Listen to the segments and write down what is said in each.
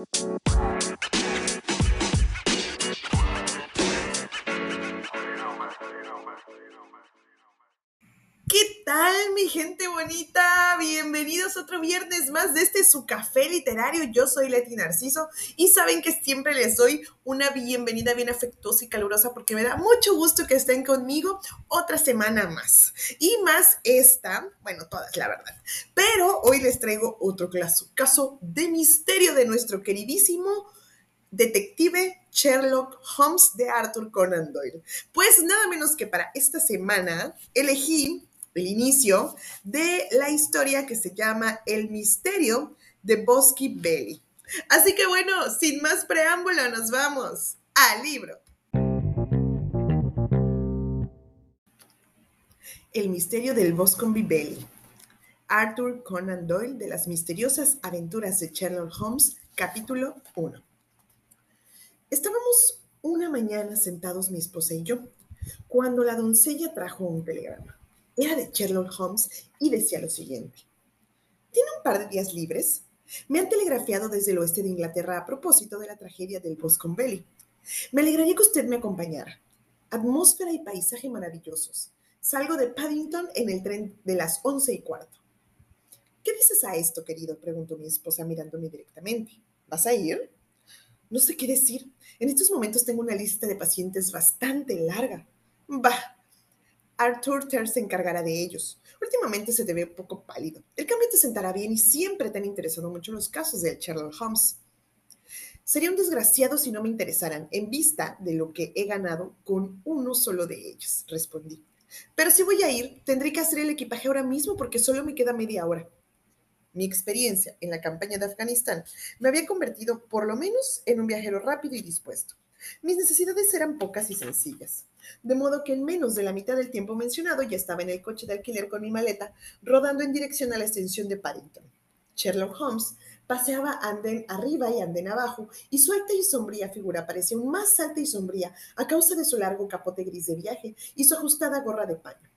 ¿Qué gente bonita? Bienvenidos otro viernes más de este su café literario. Yo soy Leti Narciso y saben que siempre les doy una bienvenida bien afectuosa y calurosa porque me da mucho gusto que estén conmigo otra semana más. Y más esta, bueno, todas, la verdad. Pero hoy les traigo otro caso, caso de misterio de nuestro queridísimo detective Sherlock Holmes de Arthur Conan Doyle. Pues nada menos que para esta semana elegí el inicio de la historia que se llama El misterio de Bosky Belly. Así que bueno, sin más preámbulo, nos vamos al libro. El misterio del Boscombe Belly. Arthur Conan Doyle de las misteriosas aventuras de Sherlock Holmes, capítulo 1. Estábamos una mañana sentados mi esposa y yo, cuando la doncella trajo un telegrama. Era de Sherlock Holmes y decía lo siguiente. ¿Tiene un par de días libres? Me han telegrafiado desde el oeste de Inglaterra a propósito de la tragedia del Boscombe Belly. Me alegraría que usted me acompañara. Atmósfera y paisaje maravillosos. Salgo de Paddington en el tren de las once y cuarto. ¿Qué dices a esto, querido? preguntó mi esposa mirándome directamente. ¿Vas a ir? No sé qué decir. En estos momentos tengo una lista de pacientes bastante larga. Bah, Arthur Ter se encargará de ellos. Últimamente se te ve poco pálido. El cambio te sentará bien y siempre te han interesado mucho los casos de Sherlock Holmes. Sería un desgraciado si no me interesaran, en vista de lo que he ganado con uno solo de ellos, respondí. Pero si voy a ir, tendré que hacer el equipaje ahora mismo porque solo me queda media hora. Mi experiencia en la campaña de Afganistán me había convertido, por lo menos, en un viajero rápido y dispuesto. Mis necesidades eran pocas y sencillas, de modo que en menos de la mitad del tiempo mencionado ya estaba en el coche de alquiler con mi maleta, rodando en dirección a la extensión de Paddington. Sherlock Holmes paseaba andén arriba y andén abajo, y su alta y sombría figura parecía aún más alta y sombría a causa de su largo capote gris de viaje y su ajustada gorra de paño.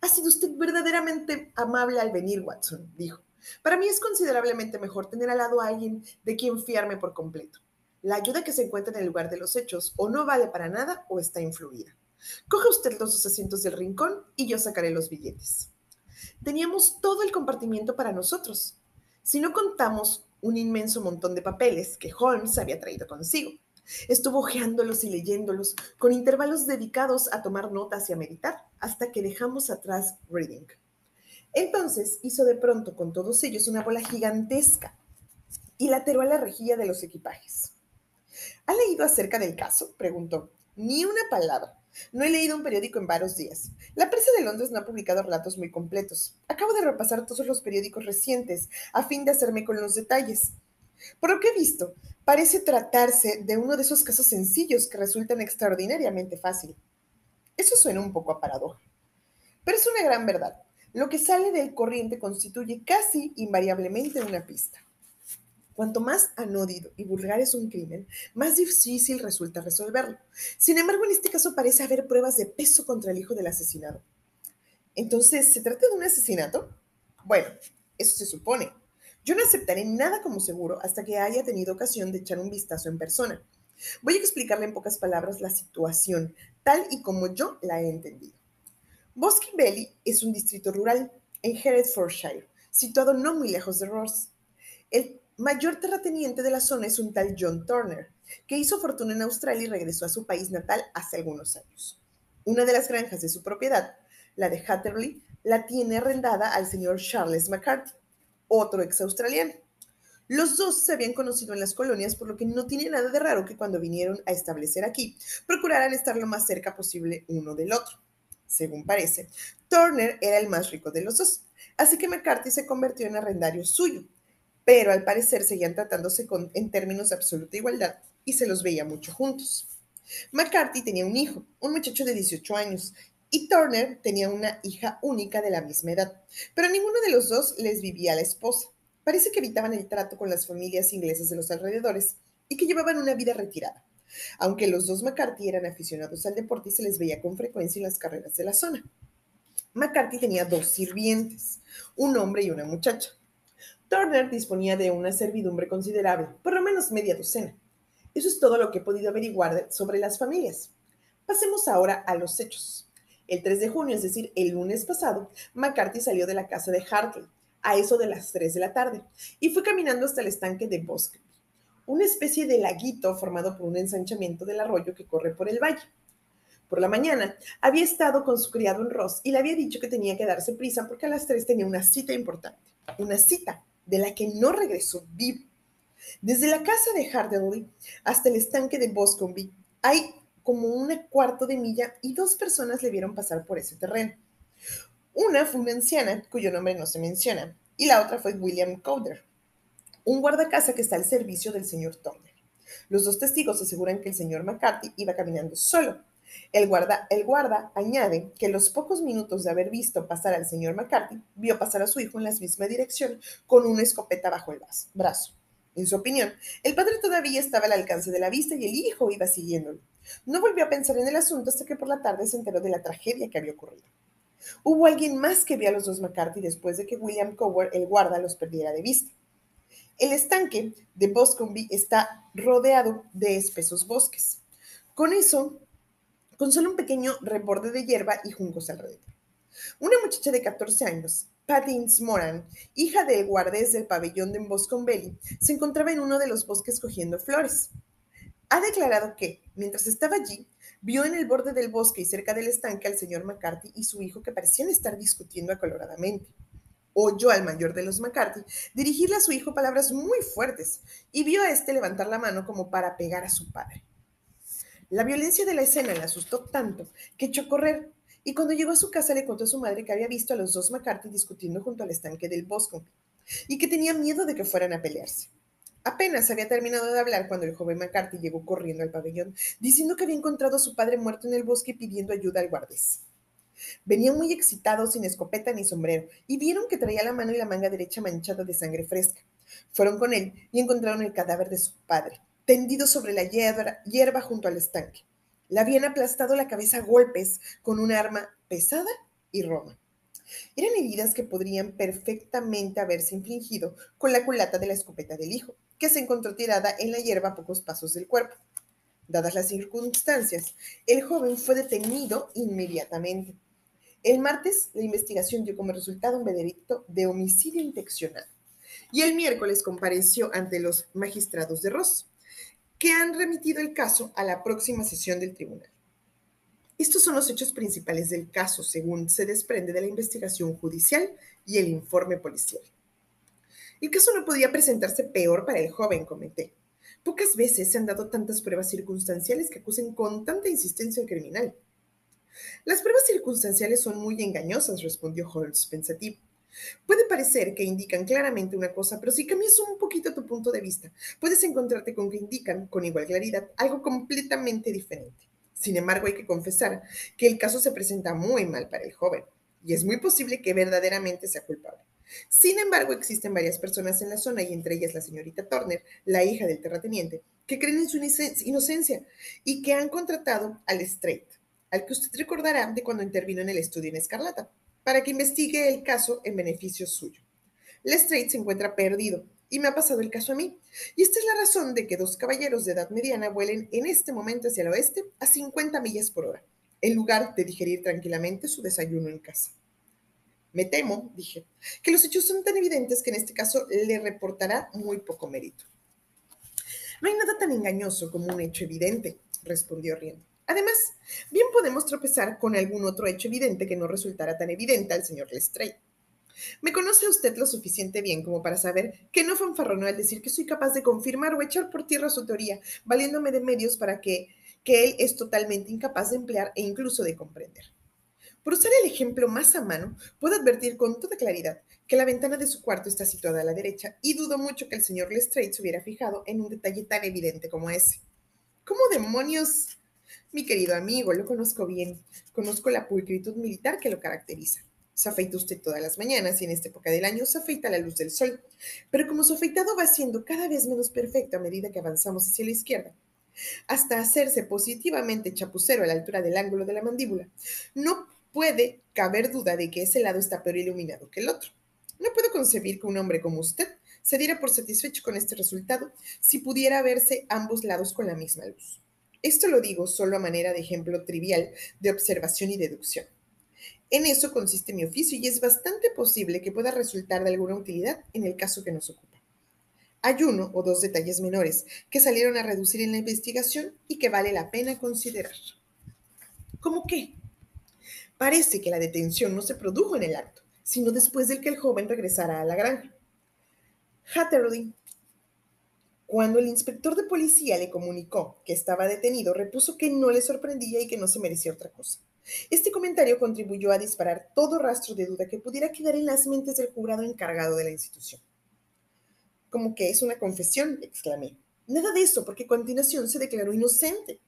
Ha sido usted verdaderamente amable al venir, Watson, dijo. Para mí es considerablemente mejor tener al lado a alguien de quien fiarme por completo. La ayuda que se encuentra en el lugar de los hechos o no vale para nada o está influida. Coge usted los dos asientos del rincón y yo sacaré los billetes. Teníamos todo el compartimiento para nosotros, si no contamos un inmenso montón de papeles que Holmes había traído consigo. Estuvo hojeándolos y leyéndolos, con intervalos dedicados a tomar notas y a meditar, hasta que dejamos atrás Reading. Entonces hizo de pronto con todos ellos una bola gigantesca y la a la rejilla de los equipajes. ¿Ha leído acerca del caso? preguntó. Ni una palabra. No he leído un periódico en varios días. La prensa de Londres no ha publicado relatos muy completos. Acabo de repasar todos los periódicos recientes a fin de hacerme con los detalles. Por lo que he visto, parece tratarse de uno de esos casos sencillos que resultan extraordinariamente fácil. Eso suena un poco a paradoja. Pero es una gran verdad. Lo que sale del corriente constituye casi invariablemente una pista. Cuanto más anódido y vulgar es un crimen, más difícil resulta resolverlo. Sin embargo, en este caso parece haber pruebas de peso contra el hijo del asesinado. Entonces, ¿se trata de un asesinato? Bueno, eso se supone. Yo no aceptaré nada como seguro hasta que haya tenido ocasión de echar un vistazo en persona. Voy a explicarle en pocas palabras la situación, tal y como yo la he entendido. Bosque Belly es un distrito rural en Herefordshire, situado no muy lejos de Ross. El mayor terrateniente de la zona es un tal John Turner, que hizo fortuna en Australia y regresó a su país natal hace algunos años. Una de las granjas de su propiedad, la de Hatterley, la tiene arrendada al señor Charles McCarthy, otro ex australiano. Los dos se habían conocido en las colonias, por lo que no tiene nada de raro que cuando vinieron a establecer aquí, procuraran estar lo más cerca posible uno del otro. Según parece, Turner era el más rico de los dos, así que McCarthy se convirtió en arrendario suyo, pero al parecer seguían tratándose con, en términos de absoluta igualdad y se los veía mucho juntos. McCarthy tenía un hijo, un muchacho de 18 años, y Turner tenía una hija única de la misma edad, pero ninguno de los dos les vivía a la esposa. Parece que evitaban el trato con las familias inglesas de los alrededores y que llevaban una vida retirada. Aunque los dos McCarthy eran aficionados al deporte y se les veía con frecuencia en las carreras de la zona. McCarthy tenía dos sirvientes, un hombre y una muchacha. Turner disponía de una servidumbre considerable, por lo menos media docena. Eso es todo lo que he podido averiguar sobre las familias. Pasemos ahora a los hechos. El 3 de junio, es decir, el lunes pasado, McCarthy salió de la casa de Hartley a eso de las 3 de la tarde y fue caminando hasta el estanque de Bosque, una especie de laguito formado por un ensanchamiento del arroyo que corre por el valle. Por la mañana había estado con su criado en Ross y le había dicho que tenía que darse prisa porque a las 3 tenía una cita importante, una cita de la que no regresó vivo. Desde la casa de Hartley hasta el estanque de Boscombe hay como un cuarto de milla y dos personas le vieron pasar por ese terreno. Una fue una anciana, cuyo nombre no se menciona, y la otra fue William Cowder, un guardacasa que está al servicio del señor Turner. Los dos testigos aseguran que el señor McCarthy iba caminando solo. El guarda, añade que los pocos minutos de haber visto pasar al señor McCarthy, vio pasar a su hijo en la misma dirección con una escopeta bajo el brazo. En su opinión, el padre todavía estaba al alcance de la vista y el hijo iba siguiéndolo. No volvió a pensar en el asunto hasta que por la tarde se enteró de la tragedia que había ocurrido. Hubo alguien más que vio a los dos McCarthy después de que William Cower, el guarda, los perdiera de vista. El estanque de Boscombe está rodeado de espesos bosques. Con eso, con solo un pequeño reborde de hierba y juncos alrededor. Una muchacha de 14 años, Patty Moran, hija del guardés del pabellón de Boscombe, se encontraba en uno de los bosques cogiendo flores. Ha declarado que, mientras estaba allí, vio en el borde del bosque y cerca del estanque al señor McCarthy y su hijo que parecían estar discutiendo acaloradamente. Oyó al mayor de los McCarthy dirigirle a su hijo palabras muy fuertes y vio a este levantar la mano como para pegar a su padre. La violencia de la escena le asustó tanto que echó a correr y cuando llegó a su casa le contó a su madre que había visto a los dos McCarthy discutiendo junto al estanque del bosque y que tenía miedo de que fueran a pelearse. Apenas había terminado de hablar cuando el joven McCarthy llegó corriendo al pabellón, diciendo que había encontrado a su padre muerto en el bosque pidiendo ayuda al guardés. Venía muy excitado, sin escopeta ni sombrero, y vieron que traía la mano y la manga derecha manchada de sangre fresca. Fueron con él y encontraron el cadáver de su padre, tendido sobre la hierba, junto al estanque. Le habían aplastado la cabeza a golpes con un arma pesada y roma. Eran heridas que podrían perfectamente haberse infligido con la culata de la escopeta del hijo, que se encontró tirada en la hierba a pocos pasos del cuerpo. Dadas las circunstancias, el joven fue detenido inmediatamente. El martes, la investigación dio como resultado un veredicto de homicidio intencional. Y el miércoles compareció ante los magistrados de Ross, que han remitido el caso a la próxima sesión del tribunal. Estos son los hechos principales del caso, según se desprende de la investigación judicial y el informe policial. El caso no podía presentarse peor para el joven, comenté. Pocas veces se han dado tantas pruebas circunstanciales que acusen con tanta insistencia al criminal. Las pruebas circunstanciales son muy engañosas, respondió Holmes pensativo. Puede parecer que indican claramente una cosa, pero si cambias un poquito tu punto de vista, puedes encontrarte con que indican, con igual claridad, algo completamente diferente. Sin embargo, hay que confesar que el caso se presenta muy mal para el joven y es muy posible que verdaderamente sea culpable. Sin embargo, existen varias personas en la zona y entre ellas la señorita Turner, la hija del terrateniente, que creen en su inocencia y que han contratado al Strait, al que usted recordará de cuando intervino en el estudio en Escarlata, para que investigue el caso en beneficio suyo. Strait se encuentra perdido y me ha pasado el caso a mí. Y esta es la razón de que dos caballeros de edad mediana vuelen en este momento hacia el oeste a 50 millas por hora, en lugar de digerir tranquilamente su desayuno en casa. Me temo, dije, que los hechos son tan evidentes que en este caso le reportará muy poco mérito. No hay nada tan engañoso como un hecho evidente, respondió riendo. Además, bien podemos tropezar con algún otro hecho evidente que no resultara tan evidente al señor Lestrade. Me conoce usted lo suficiente bien como para saber que no fanfarronó al decir que soy capaz de confirmar o echar por tierra su teoría, valiéndome de medios para que, que él es totalmente incapaz de emplear e incluso de comprender. Por usar el ejemplo más a mano, puedo advertir con toda claridad que la ventana de su cuarto está situada a la derecha y dudo mucho que el señor Lestrade se hubiera fijado en un detalle tan evidente como ese. ¿Cómo demonios? Mi querido amigo, lo conozco bien. Conozco la pulcritud militar que lo caracteriza. Se afeita usted todas las mañanas y en esta época del año se afeita a la luz del sol. Pero como su afeitado va siendo cada vez menos perfecto a medida que avanzamos hacia la izquierda, hasta hacerse positivamente chapucero a la altura del ángulo de la mandíbula, no puede caber duda de que ese lado está peor iluminado que el otro. No puedo concebir que un hombre como usted se diera por satisfecho con este resultado si pudiera verse ambos lados con la misma luz. Esto lo digo solo a manera de ejemplo trivial de observación y deducción. En eso consiste mi oficio y es bastante posible que pueda resultar de alguna utilidad en el caso que nos ocupa. Hay uno o dos detalles menores que salieron a reducir en la investigación y que vale la pena considerar. ¿Cómo qué? Parece que la detención no se produjo en el acto, sino después de que el joven regresara a la granja. Hatterley, cuando el inspector de policía le comunicó que estaba detenido, repuso que no le sorprendía y que no se merecía otra cosa. Este comentario contribuyó a disparar todo rastro de duda que pudiera quedar en las mentes del jurado encargado de la institución. Como que es una confesión, exclamé. Nada de eso, porque continuación se declaró inocente.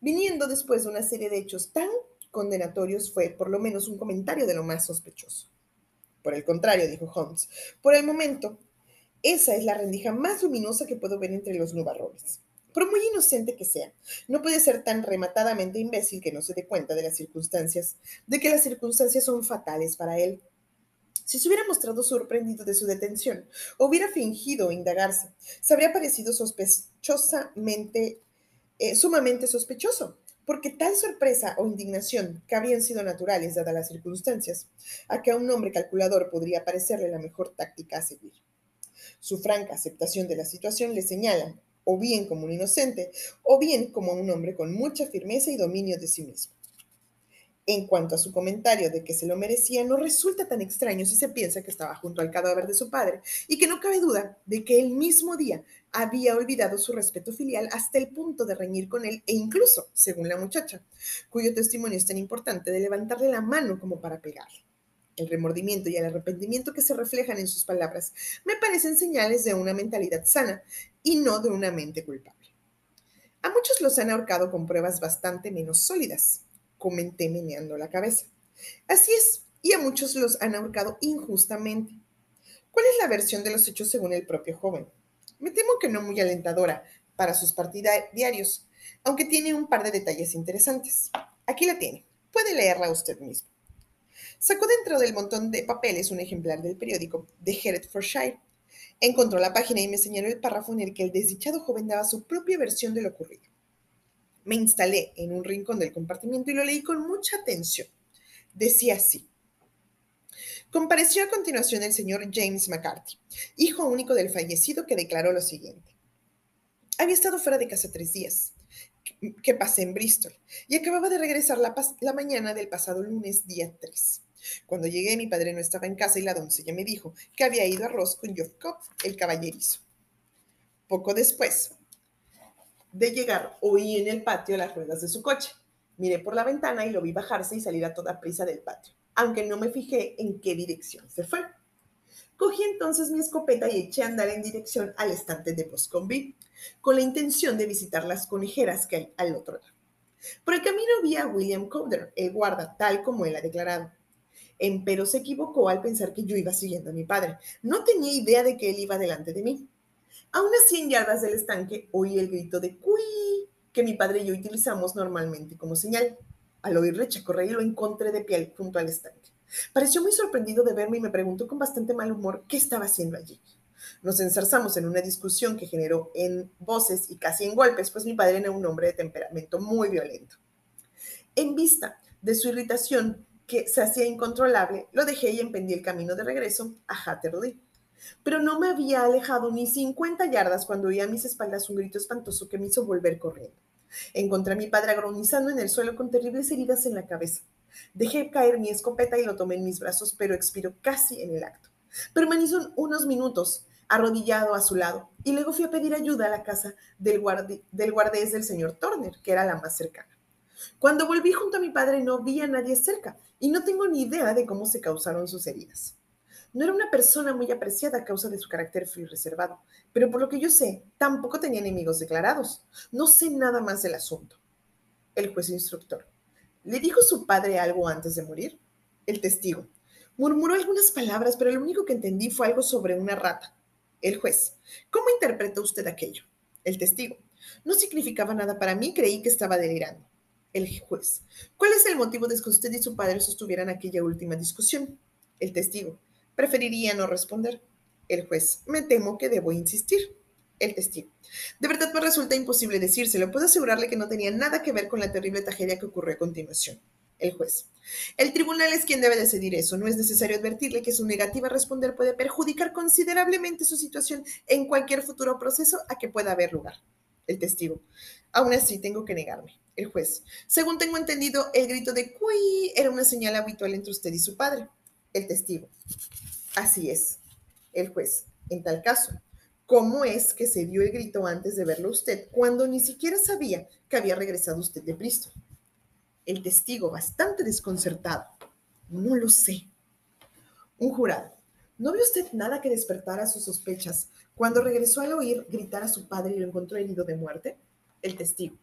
Viniendo después de una serie de hechos tan condenatorios, fue por lo menos un comentario de lo más sospechoso. Por el contrario, dijo Holmes, por el momento, esa es la rendija más luminosa que puedo ver entre los nubarrones por muy inocente que sea, no puede ser tan rematadamente imbécil que no se dé cuenta de las circunstancias, de que las circunstancias son fatales para él. Si se hubiera mostrado sorprendido de su detención, o hubiera fingido indagarse, se habría parecido sospechosamente, eh, sumamente sospechoso, porque tal sorpresa o indignación, que habrían sido naturales dadas las circunstancias, a que a un hombre calculador podría parecerle la mejor táctica a seguir. Su franca aceptación de la situación le señala, o bien como un inocente, o bien como un hombre con mucha firmeza y dominio de sí mismo. En cuanto a su comentario de que se lo merecía, no resulta tan extraño si se piensa que estaba junto al cadáver de su padre y que no cabe duda de que el mismo día había olvidado su respeto filial hasta el punto de reñir con él e incluso, según la muchacha, cuyo testimonio es tan importante, de levantarle la mano como para pegarle. El remordimiento y el arrepentimiento que se reflejan en sus palabras me parecen señales de una mentalidad sana y no de una mente culpable. A muchos los han ahorcado con pruebas bastante menos sólidas, comenté meneando la cabeza. Así es, y a muchos los han ahorcado injustamente. ¿Cuál es la versión de los hechos según el propio joven? Me temo que no muy alentadora para sus partidarios, aunque tiene un par de detalles interesantes. Aquí la tiene. Puede leerla usted mismo. Sacó dentro del montón de papeles un ejemplar del periódico de Hertfordshire. Encontró la página y me señaló el párrafo en el que el desdichado joven daba su propia versión de lo ocurrido. Me instalé en un rincón del compartimiento y lo leí con mucha atención. Decía así. Compareció a continuación el señor James McCarthy, hijo único del fallecido, que declaró lo siguiente. Había estado fuera de casa tres días que pasé en Bristol y acababa de regresar la, la, mañana del pasado lunes, día 3. Cuando llegué, mi padre no estaba en casa y la doncella me dijo que había ido a Ross con Geoff el caballerizo. Poco después de llegar, oí en el patio las ruedas de su coche. Miré por la ventana y lo vi bajarse y salir a toda prisa del patio, aunque no me fijé en qué dirección se fue. Cogí entonces mi escopeta y eché a andar en dirección al estante de Boscombe, con la intención de visitar las conejeras que hay al otro lado. Por el camino vi a William Cowder, el guarda, tal como él ha declarado. Empero se equivocó al pensar que yo iba siguiendo a mi padre. No tenía idea de que él iba delante de mí. A unas 100 yardas del estanque oí el grito de ¡Cuí! que mi padre y yo utilizamos normalmente como señal. Al oírle y lo encontré de pie junto al estanque. Pareció muy sorprendido de verme y me preguntó con bastante mal humor qué estaba haciendo allí. Nos ensarzamos en una discusión que generó en voces y casi en golpes, pues mi padre era un hombre de temperamento muy violento. En vista de su irritación, que se hacía incontrolable, lo dejé y emprendí el camino de regreso a Hatterley. Pero no me había alejado ni 50 yardas cuando oí a mis espaldas un grito espantoso que me hizo volver corriendo. Encontré a mi padre agonizando en el suelo con terribles heridas en la cabeza. Dejé caer mi escopeta y lo tomé en mis brazos, pero expiró casi en el acto. Permaneció unos minutos arrodillado a su lado y luego fui a pedir ayuda a la casa del, del guardés del señor Turner, que era la más cercana. Cuando volví junto a mi padre no vi a nadie cerca y no tengo ni idea de cómo se causaron sus heridas. No era una persona muy apreciada a causa de su carácter frío y reservado, pero por lo que yo sé, tampoco tenía enemigos declarados. No sé nada más del asunto. El juez instructor. ¿Le dijo su padre algo antes de morir? El testigo. Murmuró algunas palabras, pero lo único que entendí fue algo sobre una rata. El juez. ¿Cómo interpretó usted aquello? El testigo. No significaba nada para mí, creí que estaba delirando. El juez. ¿Cuál es el motivo de que usted y su padre sostuvieran aquella última discusión? El testigo. Preferiría no responder. El juez, me temo que debo insistir. El testigo. De verdad me resulta imposible decírselo. Puedo asegurarle que no tenía nada que ver con la terrible tragedia que ocurrió a continuación. El juez. El tribunal es quien debe decidir eso. No es necesario advertirle que su negativa a responder puede perjudicar considerablemente su situación en cualquier futuro proceso a que pueda haber lugar. El testigo. Aún así, tengo que negarme. El juez. Según tengo entendido, el grito de cuí era una señal habitual entre usted y su padre. El testigo. Así es. El juez. En tal caso, ¿Cómo es que se dio el grito antes de verlo usted cuando ni siquiera sabía que había regresado usted de Bristol? El testigo, bastante desconcertado. No lo sé. Un jurado. ¿No vio usted nada que despertara sus sospechas cuando regresó al oír gritar a su padre y lo encontró herido de muerte? El testigo.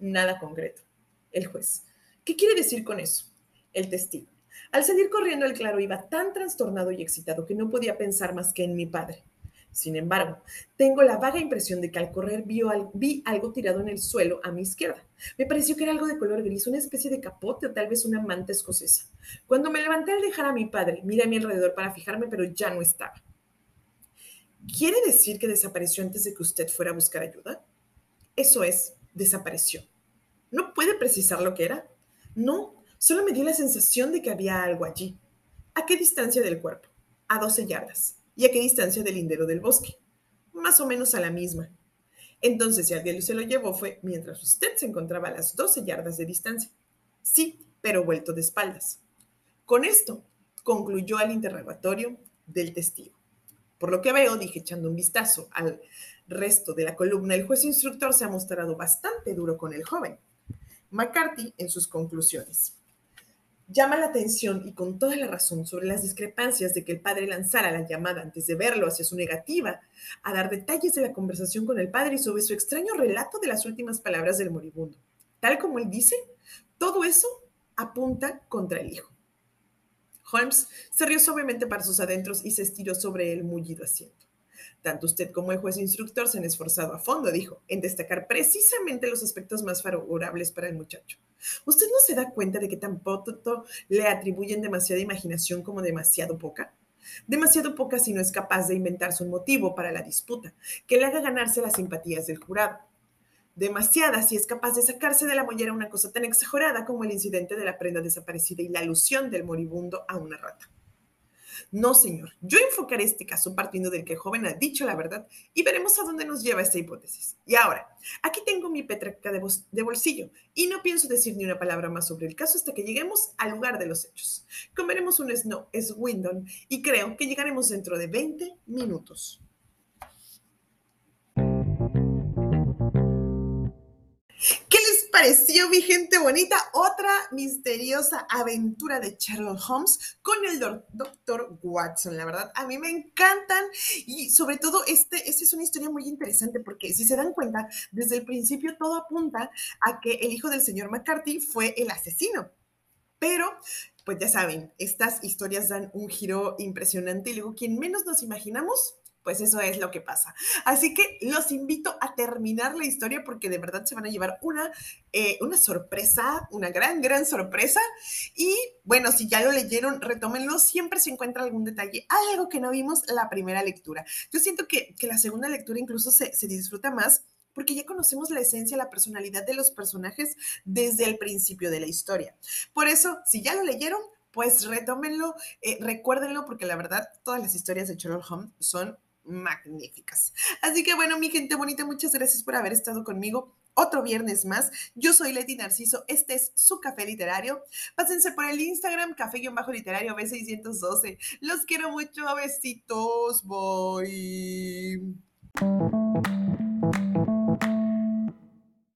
Nada concreto. El juez. ¿Qué quiere decir con eso? El testigo. Al salir corriendo el claro iba tan trastornado y excitado que no podía pensar más que en mi padre. Sin embargo, tengo la vaga impresión de que al correr vi algo tirado en el suelo a mi izquierda. Me pareció que era algo de color gris, una especie de capote o tal vez una manta escocesa. Cuando me levanté al dejar a mi padre, miré a mi alrededor para fijarme, pero ya no estaba. ¿Quiere decir que desapareció antes de que usted fuera a buscar ayuda? Eso es, desapareció. ¿No puede precisar lo que era? No, solo me dio la sensación de que había algo allí. ¿A qué distancia del cuerpo? A 12 yardas. ¿Y a qué distancia del lindero del bosque? Más o menos a la misma. Entonces, si alguien se lo llevó fue mientras usted se encontraba a las 12 yardas de distancia. Sí, pero vuelto de espaldas. Con esto concluyó el interrogatorio del testigo. Por lo que veo, dije echando un vistazo al resto de la columna, el juez instructor se ha mostrado bastante duro con el joven. McCarthy en sus conclusiones. Llama la atención y con toda la razón sobre las discrepancias de que el padre lanzara la llamada antes de verlo hacia su negativa a dar detalles de la conversación con el padre y sobre su extraño relato de las últimas palabras del moribundo. Tal como él dice, todo eso apunta contra el hijo. Holmes se rió suavemente para sus adentros y se estiró sobre el mullido asiento. Tanto usted como el juez instructor se han esforzado a fondo, dijo, en destacar precisamente los aspectos más favorables para el muchacho. ¿Usted no se da cuenta de que tampoco le atribuyen demasiada imaginación como demasiado poca? Demasiado poca si no es capaz de inventarse un motivo para la disputa que le haga ganarse las simpatías del jurado. Demasiada si es capaz de sacarse de la mollera una cosa tan exagerada como el incidente de la prenda desaparecida y la alusión del moribundo a una rata. No, señor, yo enfocaré este caso partiendo del que el joven ha dicho la verdad y veremos a dónde nos lleva esta hipótesis. Y ahora, aquí tengo mi petraca de, bolsillo y no pienso decir ni una palabra más sobre el caso hasta que lleguemos al lugar de los hechos. Comeremos un snow es Windon y creo que llegaremos dentro de 20 minutos. Pareció, mi gente bonita? Otra misteriosa aventura de Sherlock Holmes con el doctor Watson. La verdad, a mí me encantan y sobre todo este, esta es una historia muy interesante porque si se dan cuenta, desde el principio todo apunta a que el hijo del señor McCarthy fue el asesino. Pero pues ya saben, estas historias dan un giro impresionante y luego quien menos nos imaginamos pues eso es lo que pasa. Así que los invito a terminar la historia porque de verdad se van a llevar una, eh, una sorpresa, una gran, gran sorpresa. Y bueno, si ya lo leyeron, retómenlo. Siempre se encuentra algún detalle, algo que no vimos la primera lectura. Yo siento que, la segunda lectura incluso se, disfruta más porque ya conocemos la esencia, la personalidad de los personajes desde el principio de la historia. Por eso, si ya lo leyeron, pues retómenlo, eh, recuérdenlo, porque la verdad, todas las historias de Sherlock Holmes son magníficas. Así que bueno, mi gente bonita, muchas gracias por haber estado conmigo otro viernes más. Yo soy Leti Narciso, este es su café literario. Pásense por el Instagram, café-literario B612. Los quiero mucho, besitos, bye.